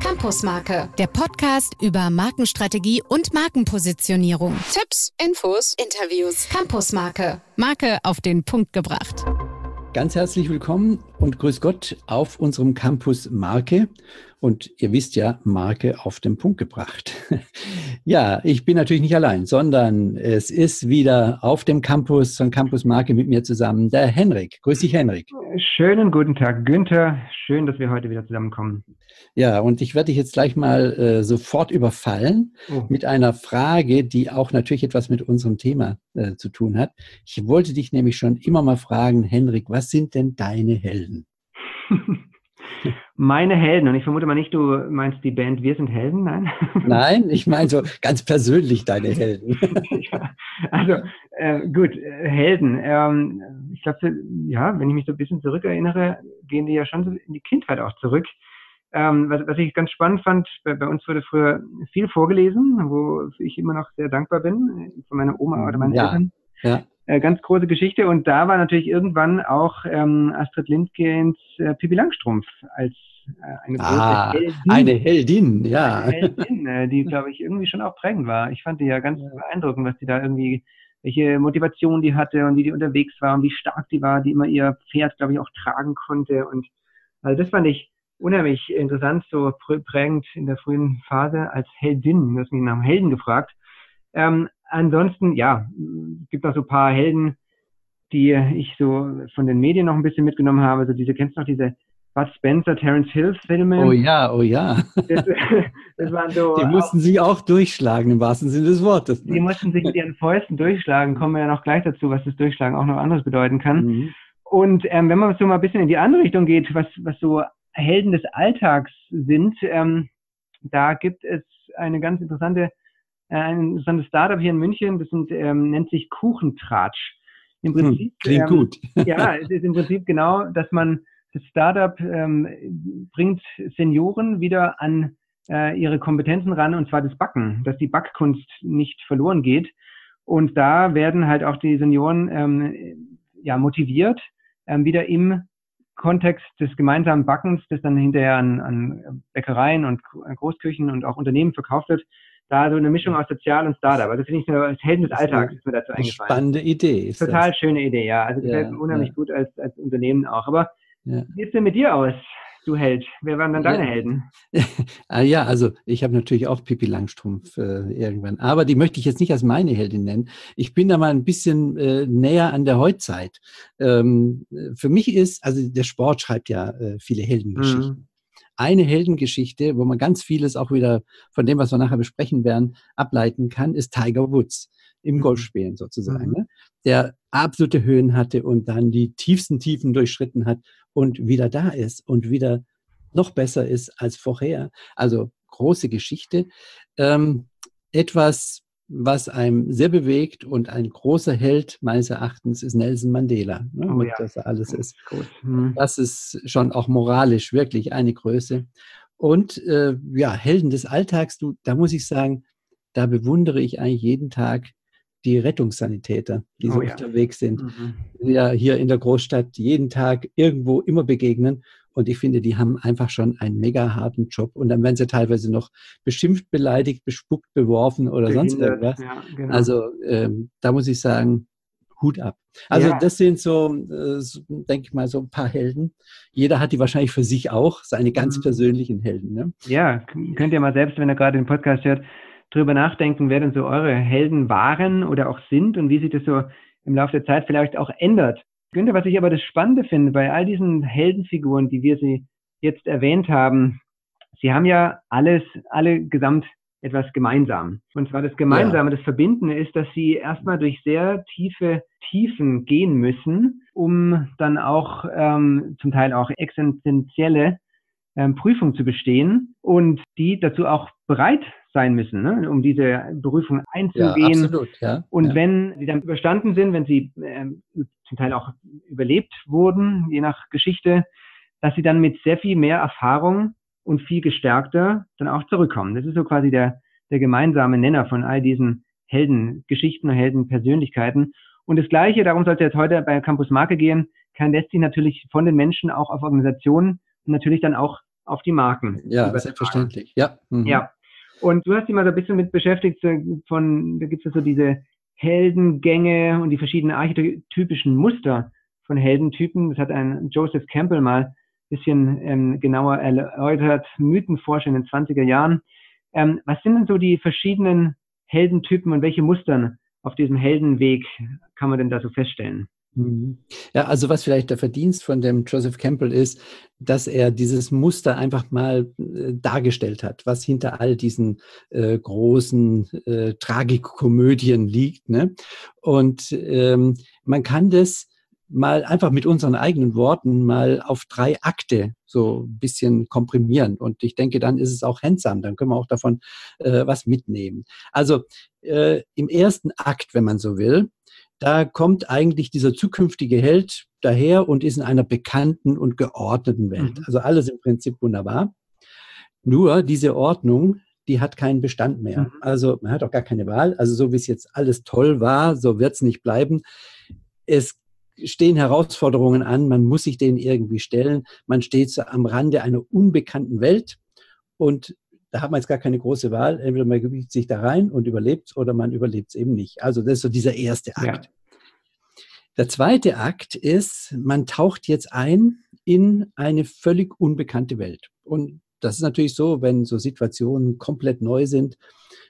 Campusmarke, der Podcast über Markenstrategie und Markenpositionierung. Tipps, Infos, Interviews. Campusmarke, Marke auf den Punkt gebracht. Ganz herzlich willkommen und grüß Gott auf unserem Campus Marke. Und ihr wisst ja, Marke auf den Punkt gebracht. ja, ich bin natürlich nicht allein, sondern es ist wieder auf dem Campus von Campus Marke mit mir zusammen der Henrik. Grüß dich, Henrik. Schönen guten Tag, Günther. Schön, dass wir heute wieder zusammenkommen. Ja, und ich werde dich jetzt gleich mal äh, sofort überfallen oh. mit einer Frage, die auch natürlich etwas mit unserem Thema äh, zu tun hat. Ich wollte dich nämlich schon immer mal fragen, Henrik, was sind denn deine Helden? Meine Helden, und ich vermute mal nicht, du meinst die Band Wir sind Helden, nein? Nein, ich meine so ganz persönlich deine Helden. ja, also äh, gut, äh, Helden. Ähm, ich glaube, ja, wenn ich mich so ein bisschen zurückerinnere, gehen die ja schon so in die Kindheit auch zurück. Ähm, was, was, ich ganz spannend fand, bei, bei, uns wurde früher viel vorgelesen, wo ich immer noch sehr dankbar bin, äh, von meiner Oma oder meinen ja, Eltern. Ja. Äh, ganz große Geschichte. Und da war natürlich irgendwann auch ähm, Astrid Lindgrens äh, Pippi Langstrumpf als äh, eine große ah, Heldin. Eine Heldin, ja. Eine Heldin, äh, die, glaube ich, irgendwie schon auch prägend war. Ich fand die ja ganz beeindruckend, was die da irgendwie, welche Motivation die hatte und wie die unterwegs war und wie stark die war, die immer ihr Pferd, glaube ich, auch tragen konnte. Und also das fand ich unheimlich interessant, so prägend in der frühen Phase als Heldin. Du hast mich nach einem Helden gefragt. Ähm, ansonsten, ja, gibt noch so ein paar Helden, die ich so von den Medien noch ein bisschen mitgenommen habe. Also diese, kennst du noch diese Bud Spencer, Terence Hill Filme? Oh ja, oh ja. Das, das waren so die mussten auch, sich auch durchschlagen im wahrsten Sinne des Wortes. Ne? Die mussten sich mit ihren Fäusten durchschlagen. Kommen wir ja noch gleich dazu, was das Durchschlagen auch noch anderes bedeuten kann. Mhm. Und ähm, wenn man so mal ein bisschen in die andere Richtung geht, was, was so Helden des Alltags sind, ähm, da gibt es eine ganz interessante äh, ein interessantes Startup hier in München, das sind, ähm, nennt sich Kuchentratsch. Im hm, Prinzip, hm, klingt ähm, gut. ja, es ist im Prinzip genau, dass man das Startup ähm, bringt Senioren wieder an äh, ihre Kompetenzen ran, und zwar das Backen, dass die Backkunst nicht verloren geht. Und da werden halt auch die Senioren ähm, ja, motiviert, ähm, wieder im Kontext des gemeinsamen Backens, das dann hinterher an, an Bäckereien und Großküchen und auch Unternehmen verkauft wird, da so eine Mischung aus Sozial und Startup. Also finde ich so als Helden des Alltags ist mir dazu eingefallen. Spannende Idee. Total das. schöne Idee, ja. Also gefällt ja, mir unheimlich ja. gut als, als Unternehmen auch. Aber ja. wie sieht es denn mit dir aus? du Held? Wer waren dann deine. Helden? ah, ja, also ich habe natürlich auch Pippi Langstrumpf äh, irgendwann, aber die möchte ich jetzt nicht als meine Heldin nennen. Ich bin da mal ein bisschen äh, näher an der Heutzeit. Ähm, für mich ist, also der Sport schreibt ja äh, viele Heldengeschichten. Mhm eine Heldengeschichte, wo man ganz vieles auch wieder von dem, was wir nachher besprechen werden, ableiten kann, ist Tiger Woods im mhm. Golfspielen sozusagen, mhm. ne? der absolute Höhen hatte und dann die tiefsten Tiefen durchschritten hat und wieder da ist und wieder noch besser ist als vorher. Also große Geschichte. Ähm, etwas, was einem sehr bewegt und ein großer Held meines Erachtens ist Nelson Mandela, ne, oh, ja. das alles ist. Mhm. Das ist schon auch moralisch wirklich eine Größe. Und äh, ja, Helden des Alltags, du, da muss ich sagen, da bewundere ich eigentlich jeden Tag die Rettungssanitäter, die so oh, ja. unterwegs sind, mhm. ja hier in der Großstadt jeden Tag irgendwo immer begegnen. Und ich finde, die haben einfach schon einen mega harten Job. Und dann werden sie teilweise noch beschimpft, beleidigt, bespuckt, beworfen oder Behindert, sonst irgendwas. Ja, genau. Also ähm, da muss ich sagen, Hut ab. Also ja. das sind so, äh, so, denke ich mal, so ein paar Helden. Jeder hat die wahrscheinlich für sich auch, seine ganz mhm. persönlichen Helden. Ne? Ja, könnt ihr mal selbst, wenn ihr gerade den Podcast hört, drüber nachdenken, wer denn so eure Helden waren oder auch sind und wie sich das so im Laufe der Zeit vielleicht auch ändert. Günther, was ich aber das Spannende finde bei all diesen Heldenfiguren, die wir sie jetzt erwähnt haben, sie haben ja alles, alle gesamt etwas gemeinsam. Und zwar das Gemeinsame, ja. das Verbindende ist, dass sie erstmal durch sehr tiefe Tiefen gehen müssen, um dann auch ähm, zum Teil auch existenzielle ähm, Prüfung zu bestehen und die dazu auch bereit sein müssen, ne, um diese Berufung einzugehen. Ja, absolut, ja. Und ja. wenn sie dann überstanden sind, wenn sie ähm, zum Teil auch überlebt wurden, je nach Geschichte, dass sie dann mit sehr viel mehr Erfahrung und viel gestärkter dann auch zurückkommen. Das ist so quasi der, der gemeinsame Nenner von all diesen Heldengeschichten und Heldenpersönlichkeiten. Und das Gleiche, darum sollte jetzt heute bei Campus Marke gehen, kann lässt sich natürlich von den Menschen auch auf Organisationen und natürlich dann auch auf die Marken. Ja, selbstverständlich. Ja. Mhm. Ja. Und du hast dich mal so ein bisschen mit beschäftigt, von, da gibt es so diese Heldengänge und die verschiedenen archetypischen Muster von Heldentypen. Das hat ein Joseph Campbell mal ein bisschen ähm, genauer erläutert, Mythenforscher in den 20er Jahren. Ähm, was sind denn so die verschiedenen Heldentypen und welche Mustern auf diesem Heldenweg kann man denn da so feststellen? Mhm. Ja, also was vielleicht der Verdienst von dem Joseph Campbell ist, dass er dieses Muster einfach mal äh, dargestellt hat, was hinter all diesen äh, großen äh, Tragikomödien liegt. Ne? Und ähm, man kann das mal einfach mit unseren eigenen Worten mal auf drei Akte so ein bisschen komprimieren. Und ich denke, dann ist es auch handsam, dann können wir auch davon äh, was mitnehmen. Also äh, im ersten Akt, wenn man so will, da kommt eigentlich dieser zukünftige Held daher und ist in einer bekannten und geordneten Welt. Mhm. Also alles im Prinzip wunderbar. Nur diese Ordnung, die hat keinen Bestand mehr. Mhm. Also man hat auch gar keine Wahl. Also so wie es jetzt alles toll war, so wird es nicht bleiben. Es stehen Herausforderungen an, man muss sich denen irgendwie stellen. Man steht so am Rande einer unbekannten Welt und da hat man jetzt gar keine große Wahl. Entweder man gebiegt sich da rein und überlebt oder man überlebt es eben nicht. Also das ist so dieser erste Akt. Ja. Der zweite Akt ist, man taucht jetzt ein in eine völlig unbekannte Welt. Und das ist natürlich so, wenn so Situationen komplett neu sind,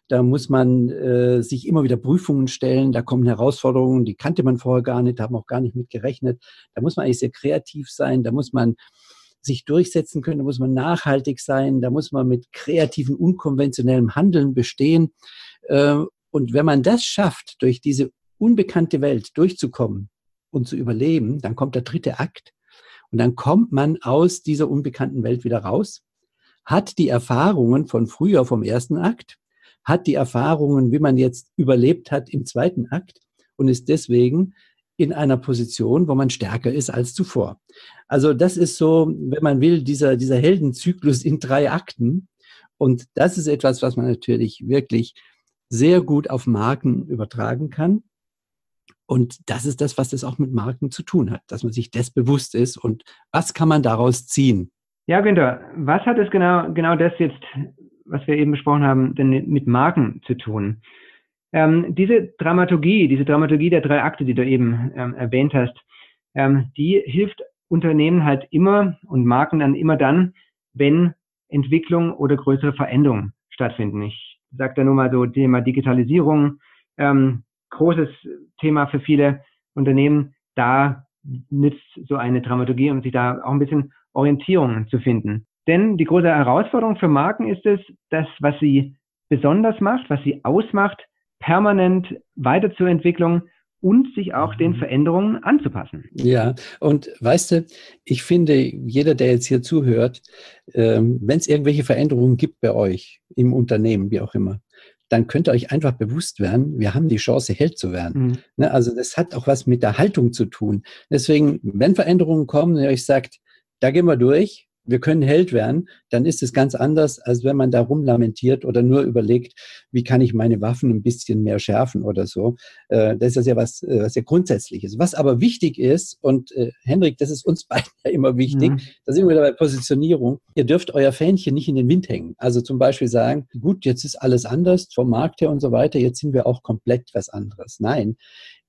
da muss man äh, sich immer wieder Prüfungen stellen, da kommen Herausforderungen, die kannte man vorher gar nicht, da haben auch gar nicht mit gerechnet. Da muss man eigentlich sehr kreativ sein, da muss man sich durchsetzen können, da muss man nachhaltig sein, da muss man mit kreativen, unkonventionellem Handeln bestehen. Äh, und wenn man das schafft, durch diese unbekannte Welt durchzukommen und zu überleben, dann kommt der dritte Akt. Und dann kommt man aus dieser unbekannten Welt wieder raus, hat die Erfahrungen von früher vom ersten Akt, hat die Erfahrungen, wie man jetzt überlebt hat im zweiten Akt und ist deswegen in einer Position, wo man stärker ist als zuvor. Also das ist so, wenn man will, dieser, dieser Heldenzyklus in drei Akten. Und das ist etwas, was man natürlich wirklich sehr gut auf Marken übertragen kann. Und das ist das, was das auch mit Marken zu tun hat, dass man sich das bewusst ist und was kann man daraus ziehen. Ja, Günther, was hat es genau, genau das jetzt, was wir eben besprochen haben, denn mit Marken zu tun? Ähm, diese Dramaturgie, diese Dramaturgie der drei Akte, die du eben ähm, erwähnt hast, ähm, die hilft Unternehmen halt immer und Marken dann immer dann, wenn Entwicklung oder größere Veränderungen stattfinden. Ich sage da nur mal so Thema Digitalisierung, ähm, großes Thema für viele Unternehmen. Da nützt so eine Dramaturgie, um sich da auch ein bisschen Orientierung zu finden. Denn die große Herausforderung für Marken ist es, das, was sie besonders macht, was sie ausmacht, permanent weiterzuentwickeln und sich auch den mhm. Veränderungen anzupassen. Ja, und weißt du, ich finde, jeder, der jetzt hier zuhört, ähm, wenn es irgendwelche Veränderungen gibt bei euch im Unternehmen, wie auch immer, dann könnt ihr euch einfach bewusst werden, wir haben die Chance, Held zu werden. Mhm. Ne, also das hat auch was mit der Haltung zu tun. Deswegen, wenn Veränderungen kommen, ihr euch sagt, da gehen wir durch, wir können Held werden, dann ist es ganz anders, als wenn man da rumlamentiert oder nur überlegt, wie kann ich meine Waffen ein bisschen mehr schärfen oder so. Äh, das ist ja was, äh, was ja grundsätzliches. Was aber wichtig ist, und äh, Henrik, das ist uns beiden ja immer wichtig, mhm. da sind wir wieder bei Positionierung. Ihr dürft euer Fähnchen nicht in den Wind hängen. Also zum Beispiel sagen, gut, jetzt ist alles anders vom Markt her und so weiter, jetzt sind wir auch komplett was anderes. Nein,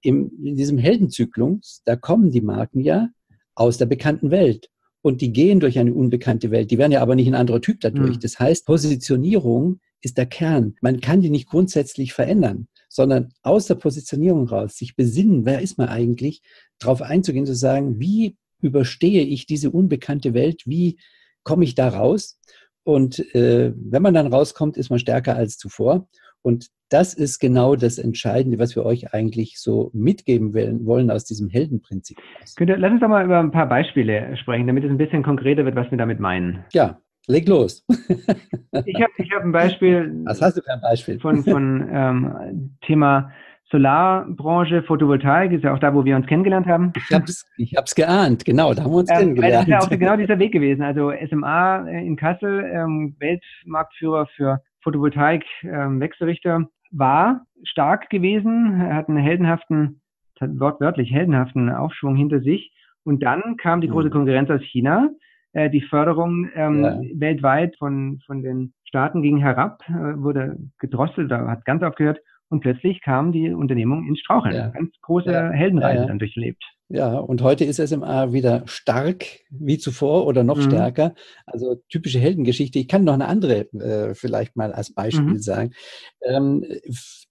in diesem Heldenzyklus, da kommen die Marken ja aus der bekannten Welt und die gehen durch eine unbekannte Welt. Die werden ja aber nicht ein anderer Typ dadurch. Mhm. Das heißt, Positionierung ist der Kern. Man kann die nicht grundsätzlich verändern, sondern aus der Positionierung raus sich besinnen, wer ist man eigentlich, darauf einzugehen, zu sagen, wie überstehe ich diese unbekannte Welt, wie komme ich da raus? Und äh, wenn man dann rauskommt, ist man stärker als zuvor. Und das ist genau das Entscheidende, was wir euch eigentlich so mitgeben wollen aus diesem Heldenprinzip. Lass uns doch mal über ein paar Beispiele sprechen, damit es ein bisschen konkreter wird, was wir damit meinen. Ja, leg los. ich habe ich hab ein Beispiel. Was hast du für ein Beispiel? Von, von ähm, Thema Solarbranche, Photovoltaik, ist ja auch da, wo wir uns kennengelernt haben. Ich habe es ich hab's geahnt, genau, da haben wir uns ähm, kennengelernt. Das ist ja auch genau dieser Weg gewesen. Also SMA in Kassel, ähm, Weltmarktführer für Photovoltaik-Wechselrichter, ähm, war stark gewesen, er hat einen heldenhaften, wortwörtlich heldenhaften Aufschwung hinter sich. Und dann kam die große mhm. Konkurrenz aus China, äh, die Förderung ähm, ja. weltweit von, von den Staaten ging herab, äh, wurde gedrosselt, da hat ganz aufgehört und plötzlich kam die Unternehmung ins Straucheln. Ja. Ganz große ja. Heldenreise dann durchlebt. Ja, und heute ist SMA wieder stark wie zuvor oder noch mhm. stärker. Also typische Heldengeschichte. Ich kann noch eine andere äh, vielleicht mal als Beispiel mhm. sagen. Ähm,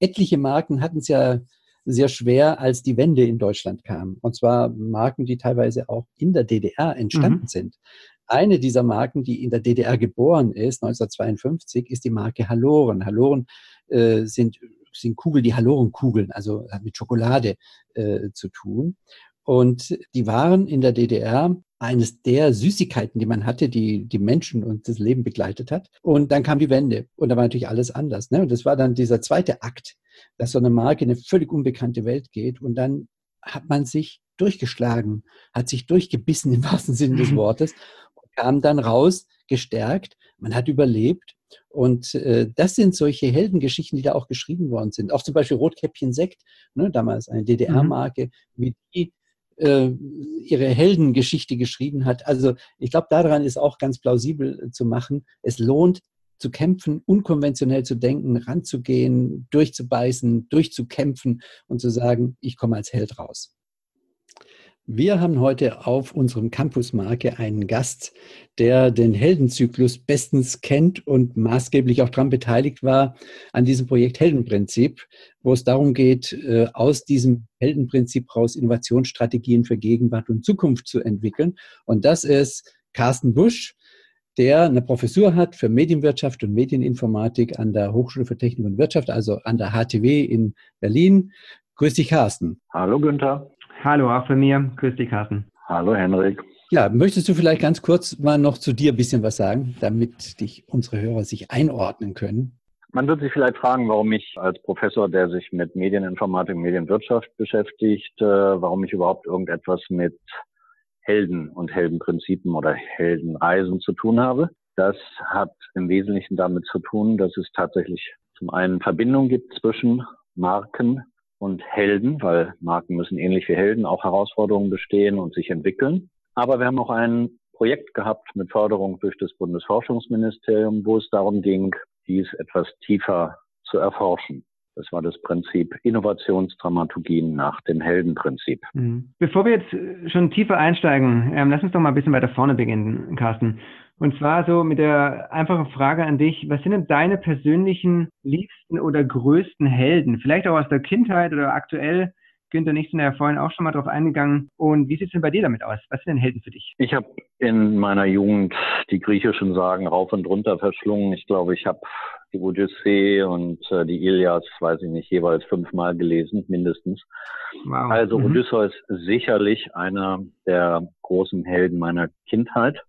etliche Marken hatten es ja sehr schwer, als die Wende in Deutschland kam. Und zwar Marken, die teilweise auch in der DDR entstanden mhm. sind. Eine dieser Marken, die in der DDR geboren ist, 1952, ist die Marke Haloren. Haloren äh, sind, sind Kugeln, die Halorenkugeln, also hat mit Schokolade äh, zu tun. Und die waren in der DDR eines der Süßigkeiten, die man hatte, die die Menschen und das Leben begleitet hat. Und dann kam die Wende und da war natürlich alles anders. Ne? Und das war dann dieser zweite Akt, dass so eine Marke in eine völlig unbekannte Welt geht und dann hat man sich durchgeschlagen, hat sich durchgebissen im wahrsten Sinne des mhm. Wortes und kam dann raus, gestärkt. Man hat überlebt und äh, das sind solche Heldengeschichten, die da auch geschrieben worden sind. Auch zum Beispiel Rotkäppchen Sekt, ne, damals eine DDR-Marke, mhm. wie die äh, ihre Heldengeschichte geschrieben hat. Also ich glaube, daran ist auch ganz plausibel zu machen. Es lohnt zu kämpfen, unkonventionell zu denken, ranzugehen, durchzubeißen, durchzukämpfen und zu sagen, ich komme als Held raus. Wir haben heute auf unserem Campusmarke einen Gast, der den Heldenzyklus bestens kennt und maßgeblich auch daran beteiligt war an diesem Projekt Heldenprinzip, wo es darum geht, äh, aus diesem Heldenprinzip raus Innovationsstrategien für Gegenwart und Zukunft zu entwickeln. Und das ist Carsten Busch, der eine Professur hat für Medienwirtschaft und Medieninformatik an der Hochschule für Technik und Wirtschaft, also an der HTW in Berlin. Grüß dich, Carsten. Hallo, Günther. Hallo, auch von mir. Grüß dich, Carsten. Hallo, Henrik. Ja, möchtest du vielleicht ganz kurz mal noch zu dir ein bisschen was sagen, damit dich unsere Hörer sich einordnen können? Man wird sich vielleicht fragen, warum ich als Professor, der sich mit Medieninformatik und Medienwirtschaft beschäftigt, äh, warum ich überhaupt irgendetwas mit Helden und Heldenprinzipien oder Heldenreisen zu tun habe. Das hat im Wesentlichen damit zu tun, dass es tatsächlich zum einen Verbindung gibt zwischen Marken und Helden, weil Marken müssen ähnlich wie Helden auch Herausforderungen bestehen und sich entwickeln. Aber wir haben auch ein Projekt gehabt mit Förderung durch das Bundesforschungsministerium, wo es darum ging, dies etwas tiefer zu erforschen. Das war das Prinzip Innovationsdramaturgien nach dem Heldenprinzip. Mhm. Bevor wir jetzt schon tiefer einsteigen, ähm, lass uns doch mal ein bisschen weiter vorne beginnen, Carsten. Und zwar so mit der einfachen Frage an dich, was sind denn deine persönlichen liebsten oder größten Helden? Vielleicht auch aus der Kindheit oder aktuell? Günther sind ja vorhin auch schon mal drauf eingegangen. Und wie sieht es denn bei dir damit aus? Was sind denn Helden für dich? Ich habe in meiner Jugend die griechischen Sagen rauf und runter verschlungen. Ich glaube, ich habe die Odyssee und äh, die Ilias, weiß ich nicht, jeweils fünfmal gelesen, mindestens. Wow. Also mhm. Odysseus sicherlich einer der großen Helden meiner Kindheit.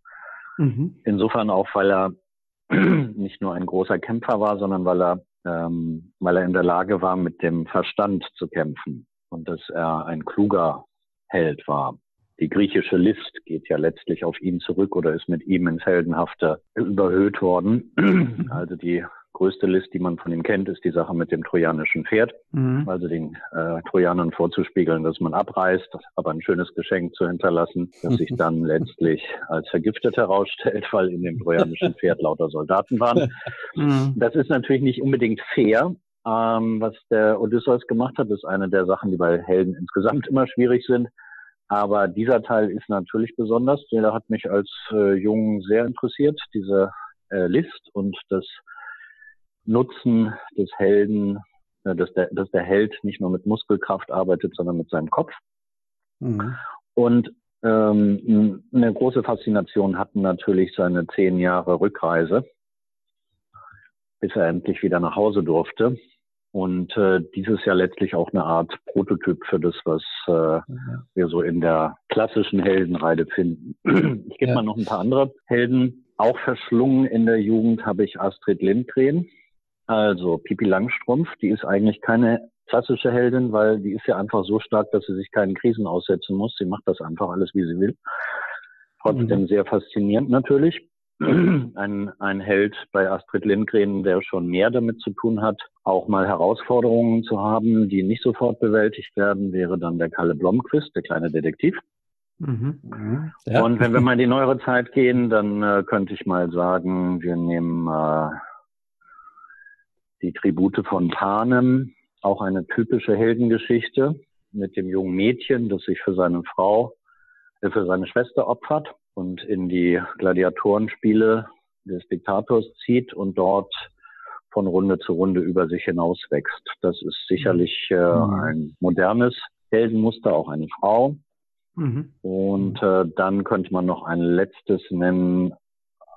Mhm. Insofern auch, weil er nicht nur ein großer Kämpfer war, sondern weil er, ähm, weil er in der Lage war, mit dem Verstand zu kämpfen und dass er ein kluger Held war. Die griechische List geht ja letztlich auf ihn zurück oder ist mit ihm ins Heldenhafte überhöht worden. Also die größte List, die man von ihm kennt, ist die Sache mit dem trojanischen Pferd. Mhm. Also den äh, Trojanern vorzuspiegeln, dass man abreißt, aber ein schönes Geschenk zu hinterlassen, das sich dann letztlich als vergiftet herausstellt, weil in dem trojanischen Pferd lauter Soldaten waren. Mhm. Das ist natürlich nicht unbedingt fair. Ähm, was der Odysseus gemacht hat, ist eine der Sachen, die bei Helden insgesamt immer schwierig sind. Aber dieser Teil ist natürlich besonders. Der hat mich als äh, Jungen sehr interessiert, diese äh, List und das Nutzen des Helden, äh, dass, der, dass der Held nicht nur mit Muskelkraft arbeitet, sondern mit seinem Kopf. Mhm. Und ähm, eine große Faszination hatten natürlich seine zehn Jahre Rückreise, bis er endlich wieder nach Hause durfte. Und äh, dieses ja letztlich auch eine Art Prototyp für das, was äh, mhm. wir so in der klassischen Heldenreide finden. Ich gebe ja. mal noch ein paar andere Helden. Auch verschlungen in der Jugend habe ich Astrid Lindgren. Also Pipi Langstrumpf, die ist eigentlich keine klassische Heldin, weil die ist ja einfach so stark, dass sie sich keinen Krisen aussetzen muss. Sie macht das einfach alles, wie sie will. Trotzdem mhm. sehr faszinierend natürlich. Ein, ein Held bei Astrid Lindgren, der schon mehr damit zu tun hat, auch mal Herausforderungen zu haben, die nicht sofort bewältigt werden, wäre dann der Kalle Blomqvist, der kleine Detektiv. Mhm. Ja. Und wenn wir mal in die neuere Zeit gehen, dann äh, könnte ich mal sagen, wir nehmen äh, die Tribute von Panem, auch eine typische Heldengeschichte mit dem jungen Mädchen, das sich für seine Frau, für seine Schwester opfert und in die Gladiatorenspiele des Diktators zieht und dort von Runde zu Runde über sich hinaus wächst. Das ist sicherlich äh, mhm. ein modernes Heldenmuster, auch eine Frau. Mhm. Und äh, dann könnte man noch ein letztes nennen,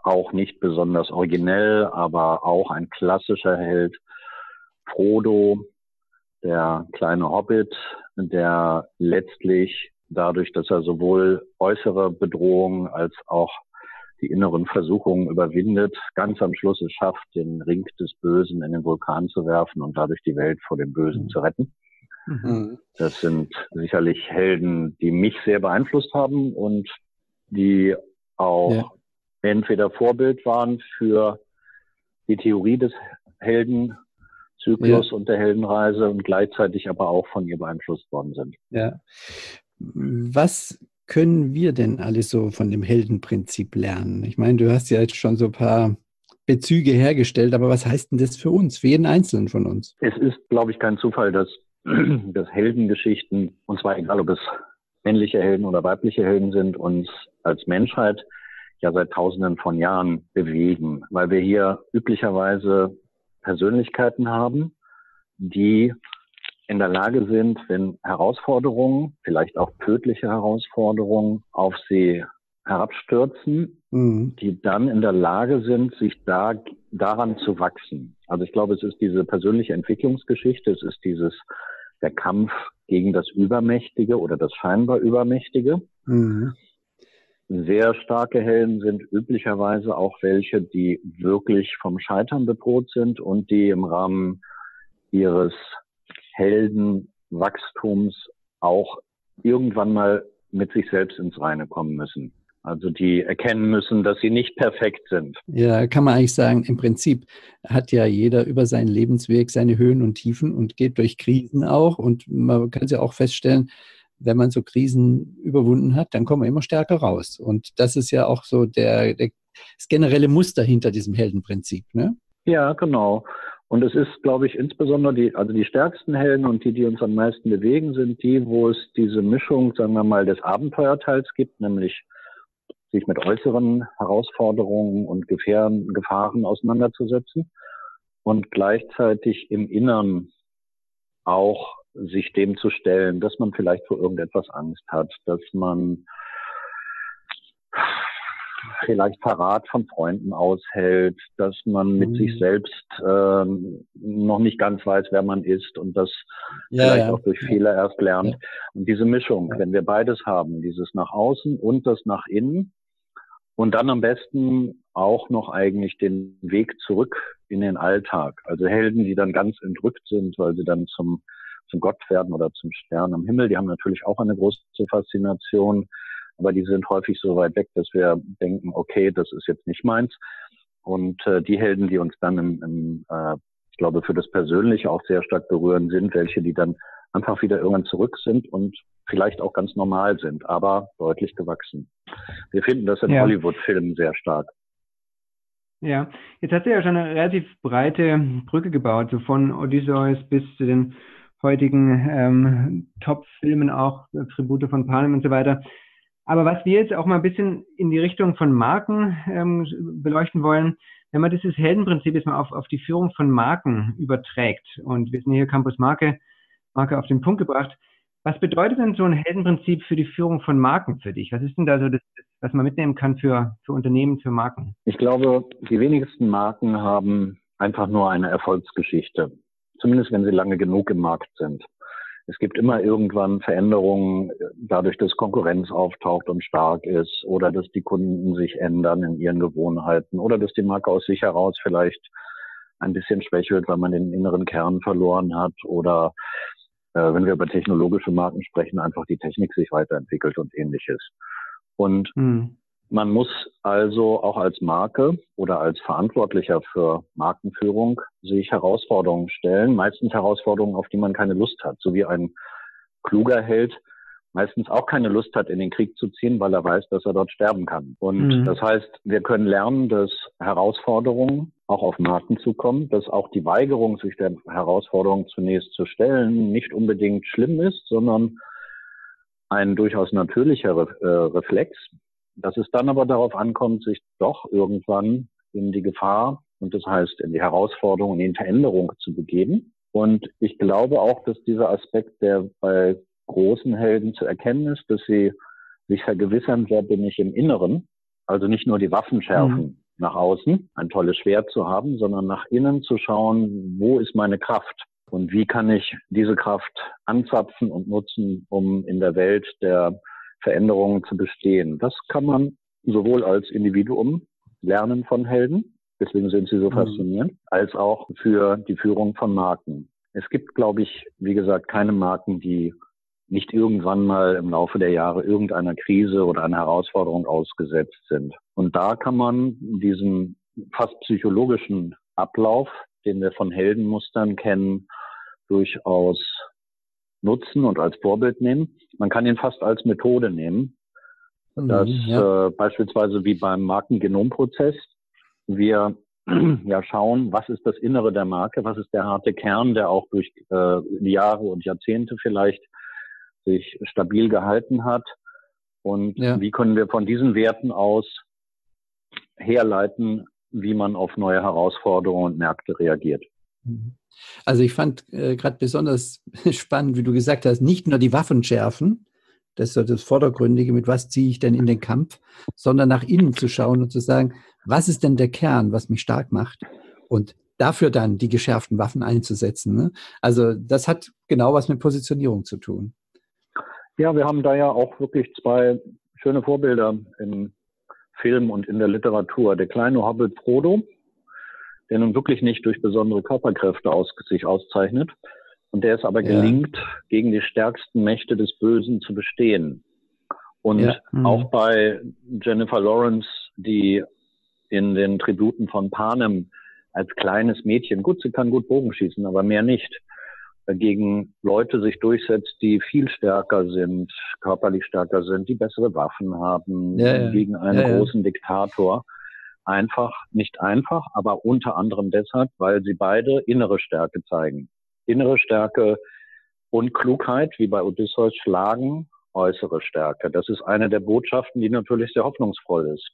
auch nicht besonders originell, aber auch ein klassischer Held, Frodo, der kleine Hobbit, der letztlich dadurch, dass er sowohl äußere Bedrohungen als auch die inneren Versuchungen überwindet, ganz am Schluss es schafft, den Ring des Bösen in den Vulkan zu werfen und dadurch die Welt vor dem Bösen mhm. zu retten. Mhm. Das sind sicherlich Helden, die mich sehr beeinflusst haben und die auch ja. entweder Vorbild waren für die Theorie des Heldenzyklus ja. und der Heldenreise und gleichzeitig aber auch von ihr beeinflusst worden sind. Ja. Was können wir denn alles so von dem Heldenprinzip lernen? Ich meine, du hast ja jetzt schon so ein paar Bezüge hergestellt, aber was heißt denn das für uns, für jeden Einzelnen von uns? Es ist, glaube ich, kein Zufall, dass, dass Heldengeschichten, und zwar egal, ob es männliche Helden oder weibliche Helden sind, uns als Menschheit ja seit Tausenden von Jahren bewegen, weil wir hier üblicherweise Persönlichkeiten haben, die in der Lage sind, wenn Herausforderungen, vielleicht auch tödliche Herausforderungen auf sie herabstürzen, mhm. die dann in der Lage sind, sich da, daran zu wachsen. Also ich glaube, es ist diese persönliche Entwicklungsgeschichte, es ist dieses, der Kampf gegen das Übermächtige oder das scheinbar Übermächtige. Mhm. Sehr starke Helden sind üblicherweise auch welche, die wirklich vom Scheitern bedroht sind und die im Rahmen ihres Heldenwachstums auch irgendwann mal mit sich selbst ins Reine kommen müssen. Also die erkennen müssen, dass sie nicht perfekt sind. Ja, kann man eigentlich sagen, im Prinzip hat ja jeder über seinen Lebensweg seine Höhen und Tiefen und geht durch Krisen auch. Und man kann ja auch feststellen, wenn man so Krisen überwunden hat, dann kommt man immer stärker raus. Und das ist ja auch so der, der das generelle Muster hinter diesem Heldenprinzip. Ne? Ja, genau. Und es ist, glaube ich, insbesondere die, also die stärksten Helden und die, die uns am meisten bewegen, sind die, wo es diese Mischung, sagen wir mal, des Abenteuerteils gibt, nämlich sich mit äußeren Herausforderungen und Gefahren, Gefahren auseinanderzusetzen und gleichzeitig im Innern auch sich dem zu stellen, dass man vielleicht vor irgendetwas Angst hat, dass man vielleicht Verrat von Freunden aushält, dass man mit mhm. sich selbst ähm, noch nicht ganz weiß, wer man ist und das ja, vielleicht ja. auch durch Fehler erst lernt. Ja. Und diese Mischung, wenn wir beides haben, dieses nach außen und das nach innen und dann am besten auch noch eigentlich den Weg zurück in den Alltag. Also Helden, die dann ganz entrückt sind, weil sie dann zum zum Gott werden oder zum Stern am Himmel, die haben natürlich auch eine große Faszination aber die sind häufig so weit weg, dass wir denken, okay, das ist jetzt nicht meins. Und äh, die Helden, die uns dann im, im äh, ich glaube, für das Persönliche auch sehr stark berühren, sind welche, die dann einfach wieder irgendwann zurück sind und vielleicht auch ganz normal sind, aber deutlich gewachsen. Wir finden das in ja. Hollywood-Filmen sehr stark. Ja, jetzt hat sie ja schon eine relativ breite Brücke gebaut, so von Odysseus bis zu den heutigen ähm, Top-Filmen auch, Tribute von Panem und so weiter. Aber was wir jetzt auch mal ein bisschen in die Richtung von Marken ähm, beleuchten wollen, wenn man dieses Heldenprinzip jetzt mal auf, auf die Führung von Marken überträgt, und wir sind hier Campus Marke, Marke auf den Punkt gebracht, was bedeutet denn so ein Heldenprinzip für die Führung von Marken für dich? Was ist denn da so das, was man mitnehmen kann für, für Unternehmen, für Marken? Ich glaube, die wenigsten Marken haben einfach nur eine Erfolgsgeschichte. Zumindest wenn sie lange genug im Markt sind. Es gibt immer irgendwann Veränderungen, dadurch, dass Konkurrenz auftaucht und stark ist oder dass die Kunden sich ändern in ihren Gewohnheiten oder dass die Marke aus sich heraus vielleicht ein bisschen schwächelt, weil man den inneren Kern verloren hat oder äh, wenn wir über technologische Marken sprechen, einfach die Technik sich weiterentwickelt und ähnliches. Und hm. Man muss also auch als Marke oder als Verantwortlicher für Markenführung sich Herausforderungen stellen, meistens Herausforderungen, auf die man keine Lust hat, so wie ein kluger Held meistens auch keine Lust hat, in den Krieg zu ziehen, weil er weiß, dass er dort sterben kann. Und mhm. das heißt, wir können lernen, dass Herausforderungen auch auf Marken zukommen, dass auch die Weigerung, sich der Herausforderung zunächst zu stellen, nicht unbedingt schlimm ist, sondern ein durchaus natürlicher äh, Reflex. Dass es dann aber darauf ankommt, sich doch irgendwann in die Gefahr und das heißt in die Herausforderung, in die Veränderung zu begeben. Und ich glaube auch, dass dieser Aspekt, der bei großen Helden zu erkennen ist, dass sie sich vergewissern, wer bin ich im Inneren, also nicht nur die Waffen schärfen mhm. nach außen, ein tolles Schwert zu haben, sondern nach innen zu schauen, wo ist meine Kraft und wie kann ich diese Kraft anzapfen und nutzen, um in der Welt der Veränderungen zu bestehen. Das kann man sowohl als Individuum lernen von Helden, deswegen sind sie so mhm. faszinierend, als auch für die Führung von Marken. Es gibt, glaube ich, wie gesagt, keine Marken, die nicht irgendwann mal im Laufe der Jahre irgendeiner Krise oder einer Herausforderung ausgesetzt sind. Und da kann man diesen fast psychologischen Ablauf, den wir von Heldenmustern kennen, durchaus nutzen und als Vorbild nehmen. Man kann ihn fast als Methode nehmen. Mhm, dass ja. äh, beispielsweise wie beim Markengenomprozess wir ja schauen, was ist das Innere der Marke, was ist der harte Kern, der auch durch äh, Jahre und Jahrzehnte vielleicht sich stabil gehalten hat und ja. wie können wir von diesen Werten aus herleiten, wie man auf neue Herausforderungen und Märkte reagiert. Mhm. Also ich fand äh, gerade besonders spannend, wie du gesagt hast, nicht nur die Waffen schärfen, das ist so das Vordergründige, mit was ziehe ich denn in den Kampf, sondern nach innen zu schauen und zu sagen, was ist denn der Kern, was mich stark macht? Und dafür dann die geschärften Waffen einzusetzen. Ne? Also das hat genau was mit Positionierung zu tun. Ja, wir haben da ja auch wirklich zwei schöne Vorbilder im Film und in der Literatur. Der kleine Hobbit Frodo, der nun wirklich nicht durch besondere Körperkräfte aus, sich auszeichnet und der es aber ja. gelingt, gegen die stärksten Mächte des Bösen zu bestehen. Und ja. mhm. auch bei Jennifer Lawrence, die in den Tributen von Panem als kleines Mädchen, gut, sie kann gut Bogen schießen, aber mehr nicht, gegen Leute sich durchsetzt, die viel stärker sind, körperlich stärker sind, die bessere Waffen haben, ja, gegen einen großen Diktator. Einfach, nicht einfach, aber unter anderem deshalb, weil sie beide innere Stärke zeigen. Innere Stärke und Klugheit, wie bei Odysseus, schlagen äußere Stärke. Das ist eine der Botschaften, die natürlich sehr hoffnungsvoll ist.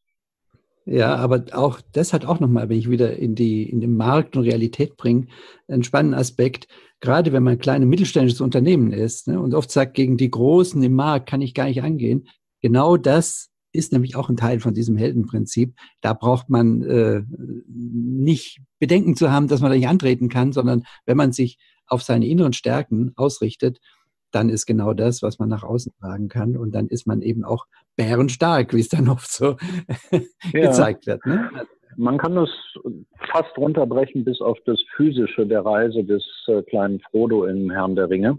Ja, aber auch das hat auch nochmal, wenn ich wieder in die in den Markt und Realität bringe, einen spannenden Aspekt. Gerade wenn man ein kleines mittelständisches Unternehmen ist ne, und oft sagt, gegen die Großen im Markt kann ich gar nicht angehen. Genau das ist nämlich auch ein Teil von diesem Heldenprinzip. Da braucht man äh, nicht Bedenken zu haben, dass man da nicht antreten kann, sondern wenn man sich auf seine inneren Stärken ausrichtet, dann ist genau das, was man nach außen tragen kann. Und dann ist man eben auch bärenstark, wie es dann oft so ja. gezeigt wird. Ne? Man kann das fast runterbrechen bis auf das Physische der Reise des äh, kleinen Frodo im Herrn der Ringe,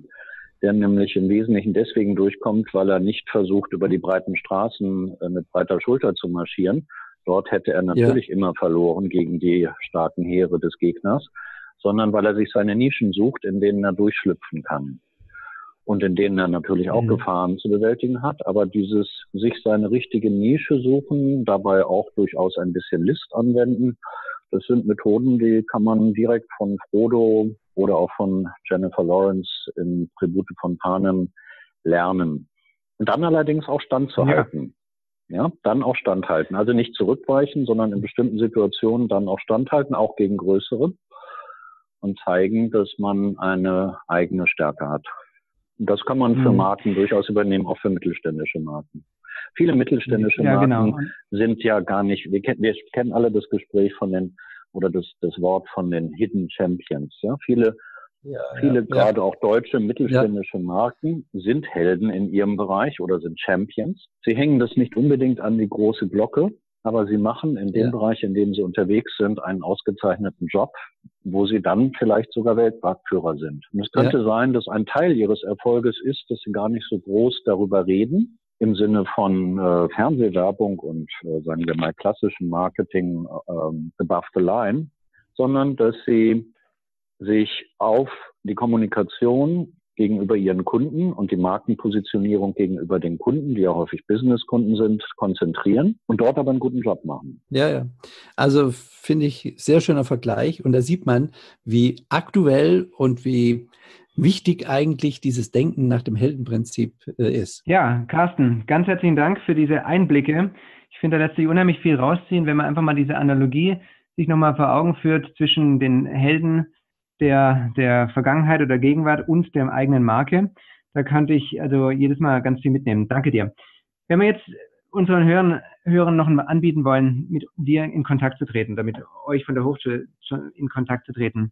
der nämlich im Wesentlichen deswegen durchkommt, weil er nicht versucht, über die breiten Straßen äh, mit breiter Schulter zu marschieren. Dort hätte er natürlich ja. immer verloren gegen die starken Heere des Gegners, sondern weil er sich seine Nischen sucht, in denen er durchschlüpfen kann und in denen er natürlich auch mhm. Gefahren zu bewältigen hat. Aber dieses sich seine richtige Nische suchen, dabei auch durchaus ein bisschen List anwenden, das sind Methoden, die kann man direkt von Frodo oder auch von Jennifer Lawrence im Tribute von Panem lernen. Und dann allerdings auch standzuhalten. Ja. ja, dann auch standhalten. Also nicht zurückweichen, sondern in bestimmten Situationen dann auch standhalten, auch gegen größere und zeigen, dass man eine eigene Stärke hat. Das kann man für mhm. Marken durchaus übernehmen, auch für mittelständische Marken. Viele mittelständische ja, Marken genau. sind ja gar nicht, wir wir kennen alle das Gespräch von den, oder das, das Wort von den Hidden Champions. Ja? Viele, ja, viele ja, gerade auch deutsche mittelständische Marken sind Helden in ihrem Bereich oder sind Champions. Sie hängen das nicht unbedingt an die große Glocke, aber sie machen in dem. Bereich, in dem sie unterwegs sind, einen ausgezeichneten Job, wo sie dann vielleicht sogar Weltmarktführer sind. Und es könnte sein, dass ein Teil ihres Erfolges ist, dass sie gar nicht so groß darüber reden, im Sinne von äh, Fernsehwerbung und, äh, sagen wir mal, klassischen Marketing äh, above the line, sondern dass sie sich auf die Kommunikation gegenüber ihren Kunden und die Markenpositionierung gegenüber den Kunden, die ja häufig Businesskunden sind, konzentrieren und dort aber einen guten Job machen. Ja, ja. Also finde ich sehr schöner Vergleich und da sieht man, wie aktuell und wie wichtig eigentlich dieses Denken nach dem Heldenprinzip äh, ist. Ja, Carsten, ganz herzlichen Dank für diese Einblicke. Ich finde, da lässt sich unheimlich viel rausziehen, wenn man einfach mal diese Analogie sich nochmal vor Augen führt zwischen den Helden der, der Vergangenheit oder Gegenwart und der eigenen Marke. Da könnte ich also jedes Mal ganz viel mitnehmen. Danke dir. Wenn wir jetzt unseren Hörern, Hörern noch mal anbieten wollen, mit dir in Kontakt zu treten, damit euch von der Hochschule in Kontakt zu treten,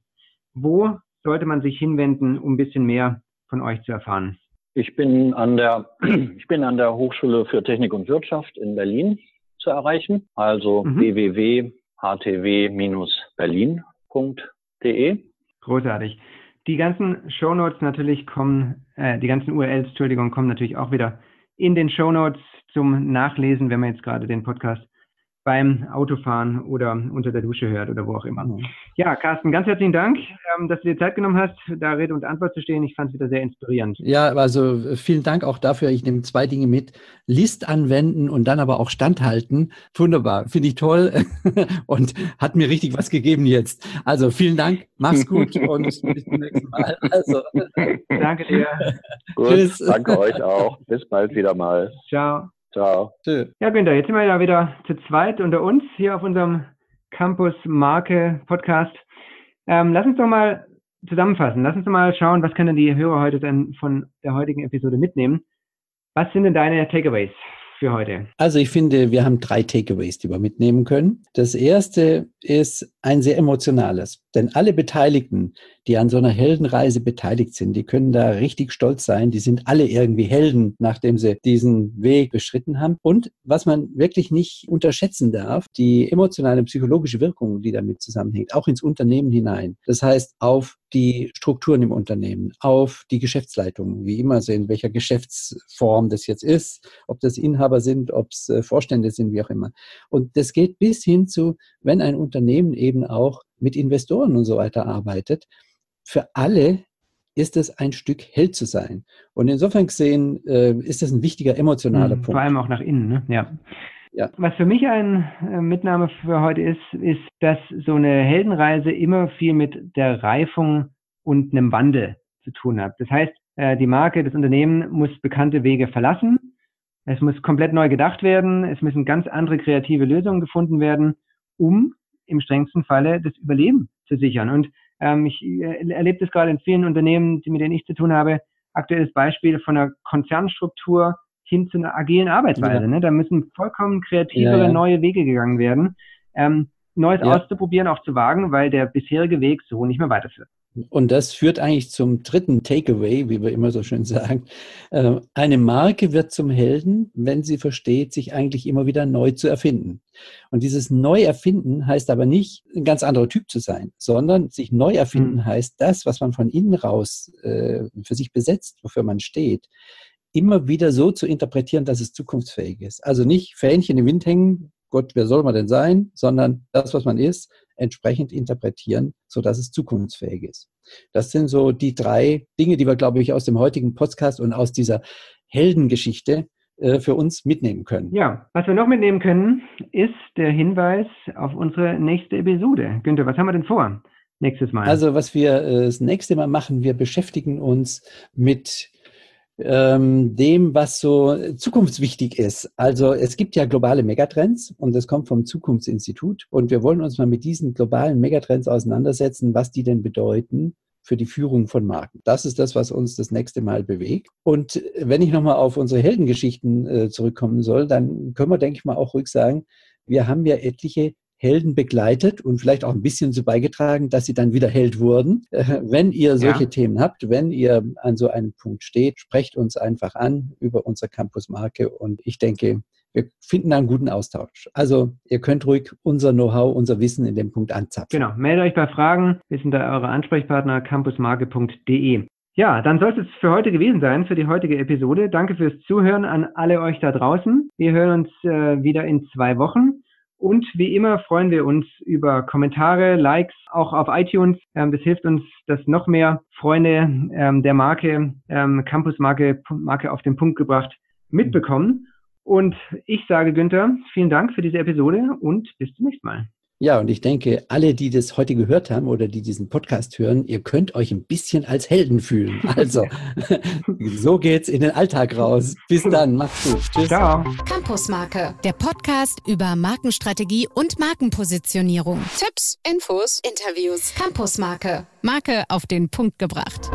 wo sollte man sich hinwenden, um ein bisschen mehr von euch zu erfahren? Ich bin an der, ich bin an der Hochschule für Technik und Wirtschaft in Berlin zu erreichen, also mhm. www.htw-berlin.de. Großartig. Die ganzen Shownotes natürlich kommen, äh, die ganzen URLs, Entschuldigung, kommen natürlich auch wieder in den Shownotes zum Nachlesen, wenn man jetzt gerade den Podcast beim Autofahren oder unter der Dusche hört oder wo auch immer. Mhm. Ja, Carsten, ganz herzlichen Dank, ähm, dass du dir Zeit genommen hast, da Rede und Antwort zu stehen. Ich fand es wieder sehr inspirierend. Ja, also äh, vielen Dank auch dafür. Ich nehme zwei Dinge mit. List anwenden und dann aber auch standhalten. Wunderbar, finde ich toll und hat mir richtig was gegeben jetzt. Also vielen Dank, mach's gut und bis zum nächsten Mal. Also. Danke dir. Gut, Tschüss. danke euch auch. Bis bald wieder mal. Ciao. Ciao. Ja, Günther, jetzt sind wir ja wieder zu zweit unter uns hier auf unserem Campus Marke Podcast. Ähm, lass uns doch mal zusammenfassen. Lass uns doch mal schauen, was können die Hörer heute denn von der heutigen Episode mitnehmen. Was sind denn deine Takeaways für heute? Also ich finde, wir haben drei Takeaways, die wir mitnehmen können. Das erste ist ein sehr emotionales, denn alle Beteiligten, die an so einer Heldenreise beteiligt sind, die können da richtig stolz sein. Die sind alle irgendwie Helden, nachdem sie diesen Weg beschritten haben. Und was man wirklich nicht unterschätzen darf, die emotionale psychologische Wirkung, die damit zusammenhängt, auch ins Unternehmen hinein. Das heißt, auf die Strukturen im Unternehmen, auf die Geschäftsleitung, wie immer in welcher Geschäftsform das jetzt ist, ob das Inhaber sind, ob es äh, Vorstände sind, wie auch immer. Und das geht bis hin zu, wenn ein Unternehmen eben auch mit Investoren und so weiter arbeitet, für alle ist es ein Stück Held zu sein. Und insofern gesehen äh, ist das ein wichtiger emotionaler mhm, Punkt. Vor allem auch nach innen, ne? ja. Ja. Was für mich eine äh, Mitnahme für heute ist, ist, dass so eine Heldenreise immer viel mit der Reifung und einem Wandel zu tun hat. Das heißt, äh, die Marke, das Unternehmen muss bekannte Wege verlassen. Es muss komplett neu gedacht werden. Es müssen ganz andere kreative Lösungen gefunden werden, um im strengsten Falle das Überleben zu sichern. Und ähm, ich äh, erlebe das gerade in vielen Unternehmen, mit denen ich zu tun habe. Aktuelles Beispiel von einer Konzernstruktur hin zu einer agilen Arbeitsweise. Ja. Ne? Da müssen vollkommen kreativere ja, ja. neue Wege gegangen werden. Ähm, Neues auszuprobieren, auch zu wagen, weil der bisherige Weg so nicht mehr weiterführt. Und das führt eigentlich zum dritten Takeaway, wie wir immer so schön sagen. Äh, eine Marke wird zum Helden, wenn sie versteht, sich eigentlich immer wieder neu zu erfinden. Und dieses Neuerfinden heißt aber nicht, ein ganz anderer Typ zu sein, sondern sich neu erfinden mhm. heißt, das, was man von innen raus äh, für sich besetzt, wofür man steht, immer wieder so zu interpretieren, dass es zukunftsfähig ist. Also nicht Fähnchen im Wind hängen, Gott, wer soll man denn sein, sondern das, was man ist, entsprechend interpretieren, sodass es zukunftsfähig ist. Das sind so die drei Dinge, die wir, glaube ich, aus dem heutigen Podcast und aus dieser Heldengeschichte äh, für uns mitnehmen können. Ja, was wir noch mitnehmen können, ist der Hinweis auf unsere nächste Episode. Günther, was haben wir denn vor nächstes Mal? Also, was wir äh, das nächste Mal machen, wir beschäftigen uns mit ähm, dem, was so zukunftswichtig ist. Also es gibt ja globale Megatrends und das kommt vom Zukunftsinstitut und wir wollen uns mal mit diesen globalen Megatrends auseinandersetzen, was die denn bedeuten für die Führung von Marken. Das ist das, was uns das nächste Mal bewegt. Und wenn ich nochmal auf unsere Heldengeschichten äh, zurückkommen soll, dann können wir, denke ich mal, auch ruhig sagen, wir haben ja etliche Helden begleitet und vielleicht auch ein bisschen so beigetragen, dass sie dann wieder Held wurden. Äh, wenn ihr solche ja. Themen habt, wenn ihr an so einem Punkt steht, sprecht uns einfach an über unsere Campus-Marke und ich denke, wir finden einen guten Austausch. Also ihr könnt ruhig unser Know-how, unser Wissen in dem Punkt anzapfen. Genau, meldet euch bei Fragen. Wir sind da eure Ansprechpartner campusmarke.de. Ja, dann soll es für heute gewesen sein, für die heutige Episode. Danke fürs Zuhören an alle euch da draußen. Wir hören uns äh, wieder in zwei Wochen. Und wie immer freuen wir uns über Kommentare, Likes, auch auf iTunes. Ähm, das hilft uns, dass noch mehr Freunde ähm, der Marke, ähm, Campus-Marke, Marke auf den Punkt gebracht, mitbekommen. Und ich sage Günther, vielen Dank für diese Episode und bis zum nächsten Mal. Ja, und ich denke, alle, die das heute gehört haben oder die diesen Podcast hören, ihr könnt euch ein bisschen als Helden fühlen. Also, so geht's in den Alltag raus. Bis dann, macht's gut. Tschüss. Ciao. Campusmarke, der Podcast über Markenstrategie und Markenpositionierung. Tipps, Infos, Interviews. Campusmarke, Marke auf den Punkt gebracht.